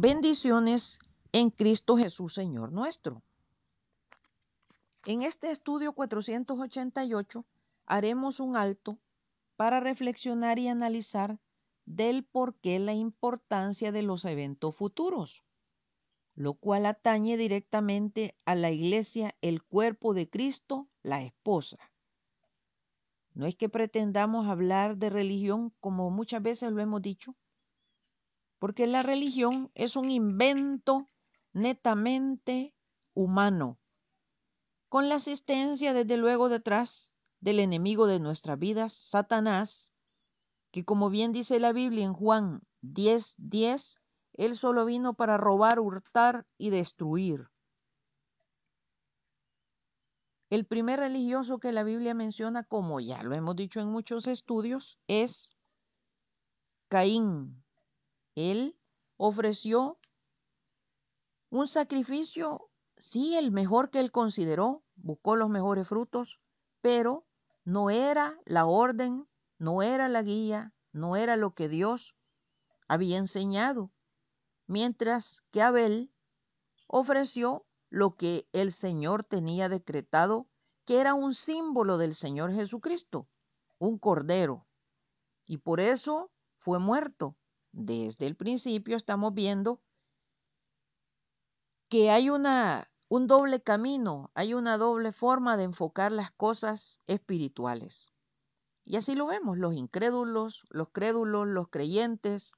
Bendiciones en Cristo Jesús, Señor nuestro. En este estudio 488 haremos un alto para reflexionar y analizar del por qué la importancia de los eventos futuros, lo cual atañe directamente a la iglesia, el cuerpo de Cristo, la esposa. No es que pretendamos hablar de religión como muchas veces lo hemos dicho, porque la religión es un invento netamente humano, con la asistencia desde luego detrás del enemigo de nuestras vidas, Satanás, que como bien dice la Biblia en Juan 10:10, 10, él solo vino para robar, hurtar y destruir. El primer religioso que la Biblia menciona, como ya lo hemos dicho en muchos estudios, es Caín, él ofreció un sacrificio, sí, el mejor que él consideró, buscó los mejores frutos, pero no era la orden, no era la guía, no era lo que Dios había enseñado, mientras que Abel ofreció lo que el Señor tenía decretado, que era un símbolo del Señor Jesucristo, un cordero, y por eso fue muerto desde el principio estamos viendo que hay una, un doble camino, hay una doble forma de enfocar las cosas espirituales. Y así lo vemos, los incrédulos, los crédulos, los creyentes.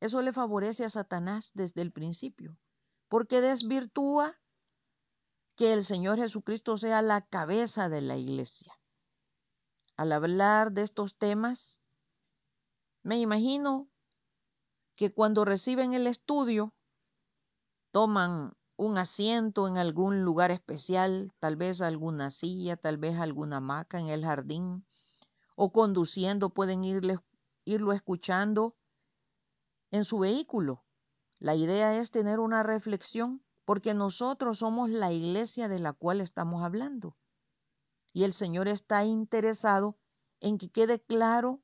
Eso le favorece a Satanás desde el principio, porque desvirtúa que el Señor Jesucristo sea la cabeza de la iglesia. Al hablar de estos temas, me imagino que cuando reciben el estudio, toman un asiento en algún lugar especial, tal vez alguna silla, tal vez alguna hamaca en el jardín, o conduciendo pueden irle, irlo escuchando en su vehículo. La idea es tener una reflexión porque nosotros somos la iglesia de la cual estamos hablando. Y el Señor está interesado en que quede claro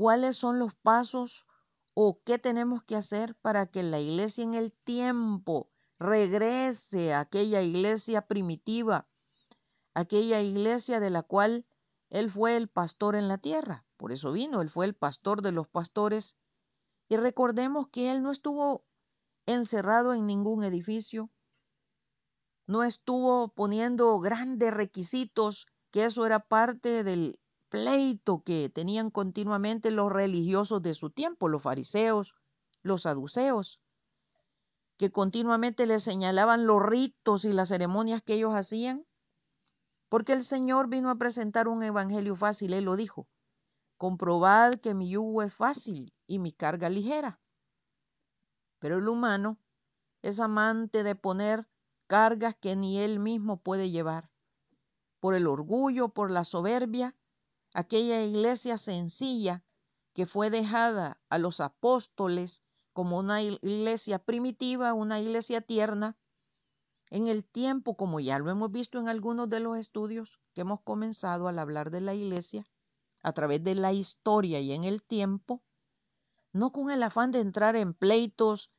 cuáles son los pasos o qué tenemos que hacer para que la iglesia en el tiempo regrese a aquella iglesia primitiva, aquella iglesia de la cual Él fue el pastor en la tierra. Por eso vino, Él fue el pastor de los pastores. Y recordemos que Él no estuvo encerrado en ningún edificio, no estuvo poniendo grandes requisitos, que eso era parte del pleito que tenían continuamente los religiosos de su tiempo, los fariseos, los saduceos, que continuamente le señalaban los ritos y las ceremonias que ellos hacían, porque el Señor vino a presentar un evangelio fácil, Él lo dijo, comprobad que mi yugo es fácil y mi carga ligera. Pero el humano es amante de poner cargas que ni él mismo puede llevar, por el orgullo, por la soberbia, aquella iglesia sencilla que fue dejada a los apóstoles como una iglesia primitiva, una iglesia tierna, en el tiempo, como ya lo hemos visto en algunos de los estudios que hemos comenzado al hablar de la iglesia, a través de la historia y en el tiempo, no con el afán de entrar en pleitos,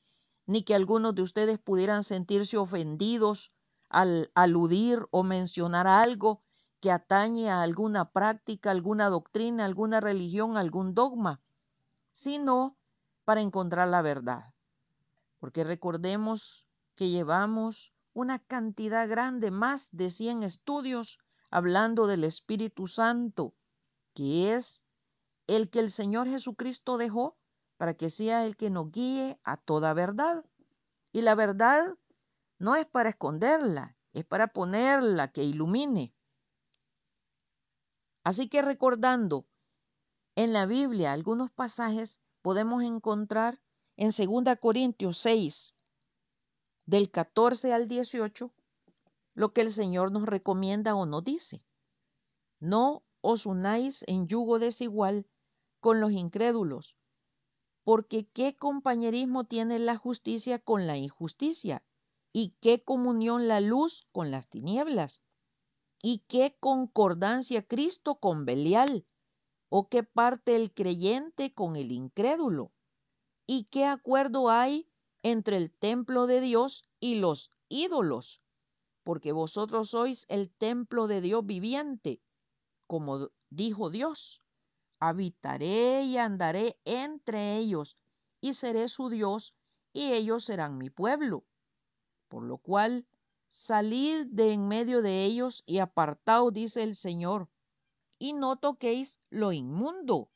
ni que algunos de ustedes pudieran sentirse ofendidos al aludir o mencionar algo que atañe a alguna práctica, alguna doctrina, alguna religión, algún dogma, sino para encontrar la verdad. Porque recordemos que llevamos una cantidad grande, más de 100 estudios, hablando del Espíritu Santo, que es el que el Señor Jesucristo dejó para que sea el que nos guíe a toda verdad. Y la verdad no es para esconderla, es para ponerla, que ilumine. Así que recordando en la Biblia algunos pasajes podemos encontrar en 2 Corintios 6, del 14 al 18, lo que el Señor nos recomienda o nos dice. No os unáis en yugo desigual con los incrédulos, porque qué compañerismo tiene la justicia con la injusticia, y qué comunión la luz con las tinieblas. ¿Y qué concordancia Cristo con Belial? ¿O qué parte el creyente con el incrédulo? ¿Y qué acuerdo hay entre el templo de Dios y los ídolos? Porque vosotros sois el templo de Dios viviente, como dijo Dios. Habitaré y andaré entre ellos, y seré su Dios, y ellos serán mi pueblo. Por lo cual, salid de en medio de ellos y apartaos, dice el Señor, y no toquéis lo inmundo,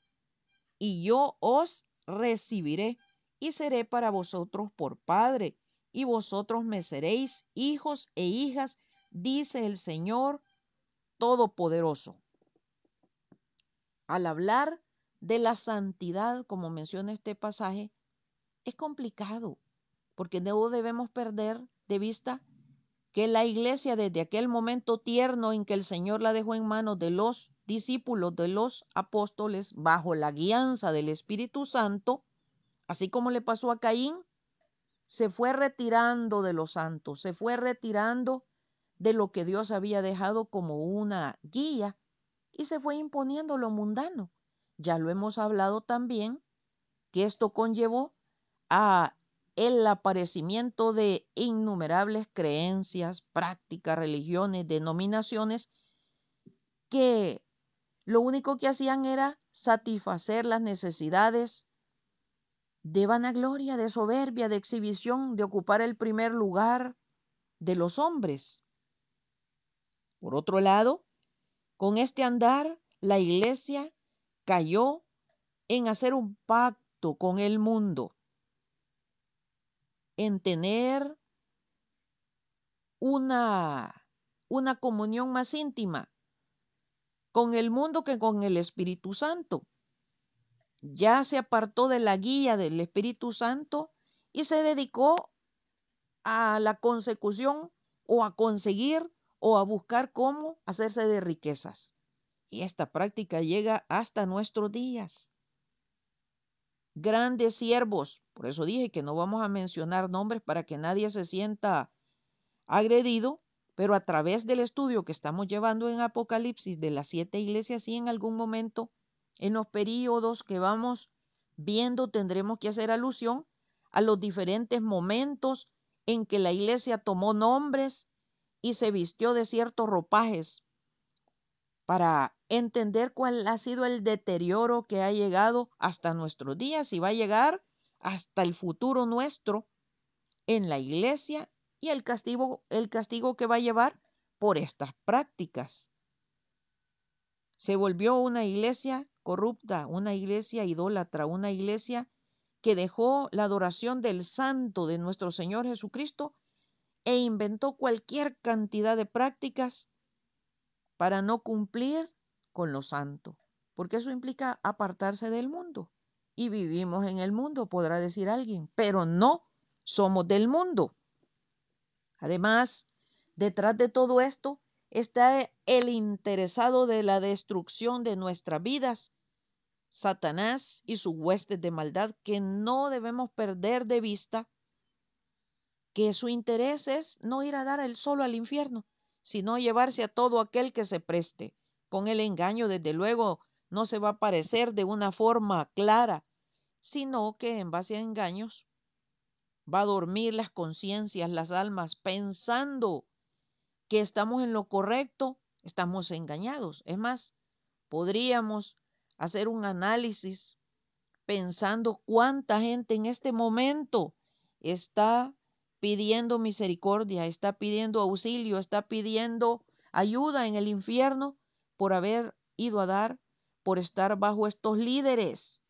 y yo os recibiré y seré para vosotros por Padre, y vosotros me seréis hijos e hijas, dice el Señor Todopoderoso. Al hablar de la santidad, como menciona este pasaje, es complicado, porque no debemos perder de vista que la iglesia desde aquel momento tierno en que el Señor la dejó en manos de los discípulos, de los apóstoles, bajo la guianza del Espíritu Santo, así como le pasó a Caín, se fue retirando de los santos, se fue retirando de lo que Dios había dejado como una guía y se fue imponiendo lo mundano. Ya lo hemos hablado también, que esto conllevó a el aparecimiento de innumerables creencias, prácticas, religiones, denominaciones que lo único que hacían era satisfacer las necesidades de vanagloria, de soberbia, de exhibición, de ocupar el primer lugar de los hombres. Por otro lado, con este andar, la iglesia cayó en hacer un pacto con el mundo, en tener una, una comunión más íntima con el mundo que con el Espíritu Santo. Ya se apartó de la guía del Espíritu Santo y se dedicó a la consecución o a conseguir o a buscar cómo hacerse de riquezas. Y esta práctica llega hasta nuestros días. Grandes siervos, por eso dije que no vamos a mencionar nombres para que nadie se sienta agredido, pero a través del estudio que estamos llevando en Apocalipsis de las siete iglesias, sí en algún momento, en los periodos que vamos viendo, tendremos que hacer alusión a los diferentes momentos en que la iglesia tomó nombres y se vistió de ciertos ropajes para entender cuál ha sido el deterioro que ha llegado hasta nuestros días y va a llegar hasta el futuro nuestro en la iglesia y el castigo, el castigo que va a llevar por estas prácticas. Se volvió una iglesia corrupta, una iglesia idólatra, una iglesia que dejó la adoración del santo de nuestro Señor Jesucristo e inventó cualquier cantidad de prácticas para no cumplir con lo santo, porque eso implica apartarse del mundo. Y vivimos en el mundo, podrá decir alguien, pero no somos del mundo. Además, detrás de todo esto está el interesado de la destrucción de nuestras vidas, Satanás y su huestes de maldad que no debemos perder de vista que su interés es no ir a dar el solo al infierno, sino llevarse a todo aquel que se preste. Con el engaño, desde luego, no se va a parecer de una forma clara, sino que en base a engaños va a dormir las conciencias, las almas, pensando que estamos en lo correcto, estamos engañados. Es más, podríamos hacer un análisis pensando cuánta gente en este momento está pidiendo misericordia, está pidiendo auxilio, está pidiendo ayuda en el infierno por haber ido a dar, por estar bajo estos líderes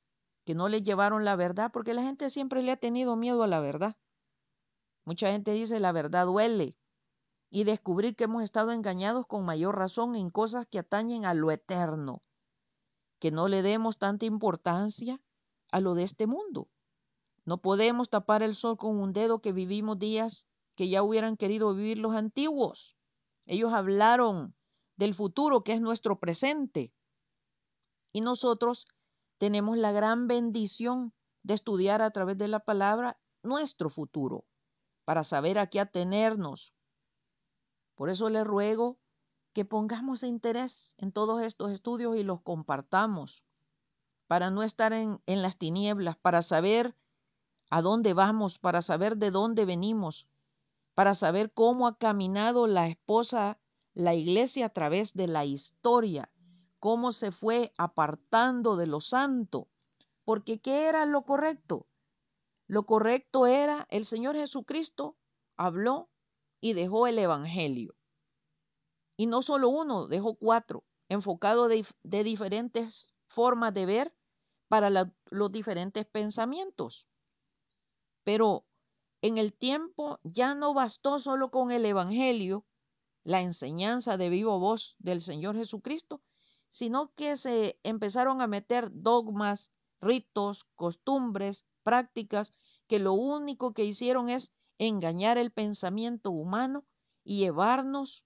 que no le llevaron la verdad, porque la gente siempre le ha tenido miedo a la verdad. Mucha gente dice la verdad duele y descubrir que hemos estado engañados con mayor razón en cosas que atañen a lo eterno, que no le demos tanta importancia a lo de este mundo. No podemos tapar el sol con un dedo que vivimos días que ya hubieran querido vivir los antiguos. Ellos hablaron del futuro que es nuestro presente. Y nosotros tenemos la gran bendición de estudiar a través de la palabra nuestro futuro, para saber a qué atenernos. Por eso le ruego que pongamos interés en todos estos estudios y los compartamos, para no estar en, en las tinieblas, para saber a dónde vamos, para saber de dónde venimos, para saber cómo ha caminado la esposa, la iglesia a través de la historia, cómo se fue apartando de lo santo, porque ¿qué era lo correcto? Lo correcto era el Señor Jesucristo habló y dejó el Evangelio. Y no solo uno, dejó cuatro, enfocado de, de diferentes formas de ver para los diferentes pensamientos. Pero en el tiempo ya no bastó solo con el Evangelio, la enseñanza de vivo voz del Señor Jesucristo, sino que se empezaron a meter dogmas, ritos, costumbres, prácticas, que lo único que hicieron es engañar el pensamiento humano y llevarnos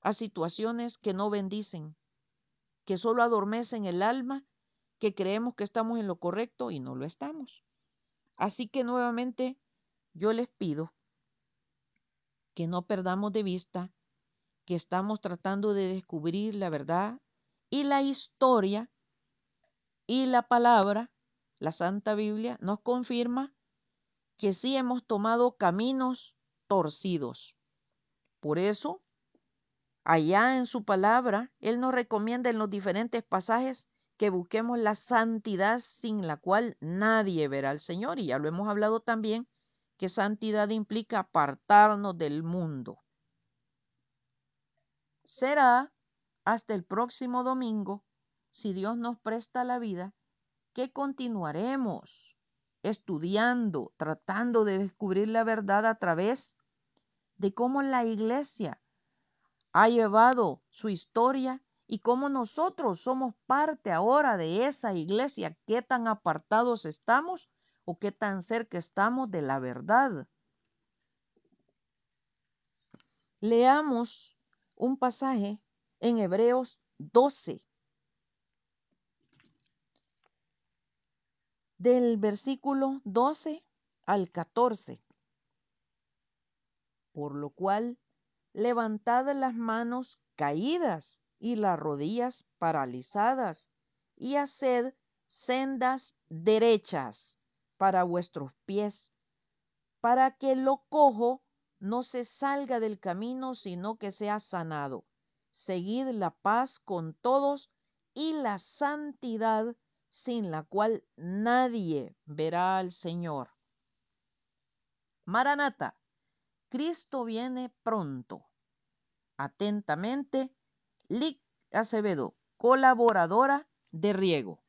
a situaciones que no bendicen, que solo adormecen el alma, que creemos que estamos en lo correcto y no lo estamos. Así que nuevamente yo les pido que no perdamos de vista que estamos tratando de descubrir la verdad y la historia y la palabra, la Santa Biblia, nos confirma que sí hemos tomado caminos torcidos. Por eso, allá en su palabra, Él nos recomienda en los diferentes pasajes que busquemos la santidad sin la cual nadie verá al Señor. Y ya lo hemos hablado también, que santidad implica apartarnos del mundo. Será hasta el próximo domingo, si Dios nos presta la vida, que continuaremos estudiando, tratando de descubrir la verdad a través de cómo la iglesia ha llevado su historia y cómo nosotros somos parte ahora de esa iglesia, qué tan apartados estamos o qué tan cerca estamos de la verdad. Leamos un pasaje en Hebreos 12, del versículo 12 al 14. Por lo cual, levantad las manos caídas y las rodillas paralizadas y haced sendas derechas para vuestros pies, para que lo cojo no se salga del camino, sino que sea sanado. Seguid la paz con todos y la santidad sin la cual nadie verá al Señor. Maranata, Cristo viene pronto. Atentamente, Lic Acevedo, colaboradora de Riego.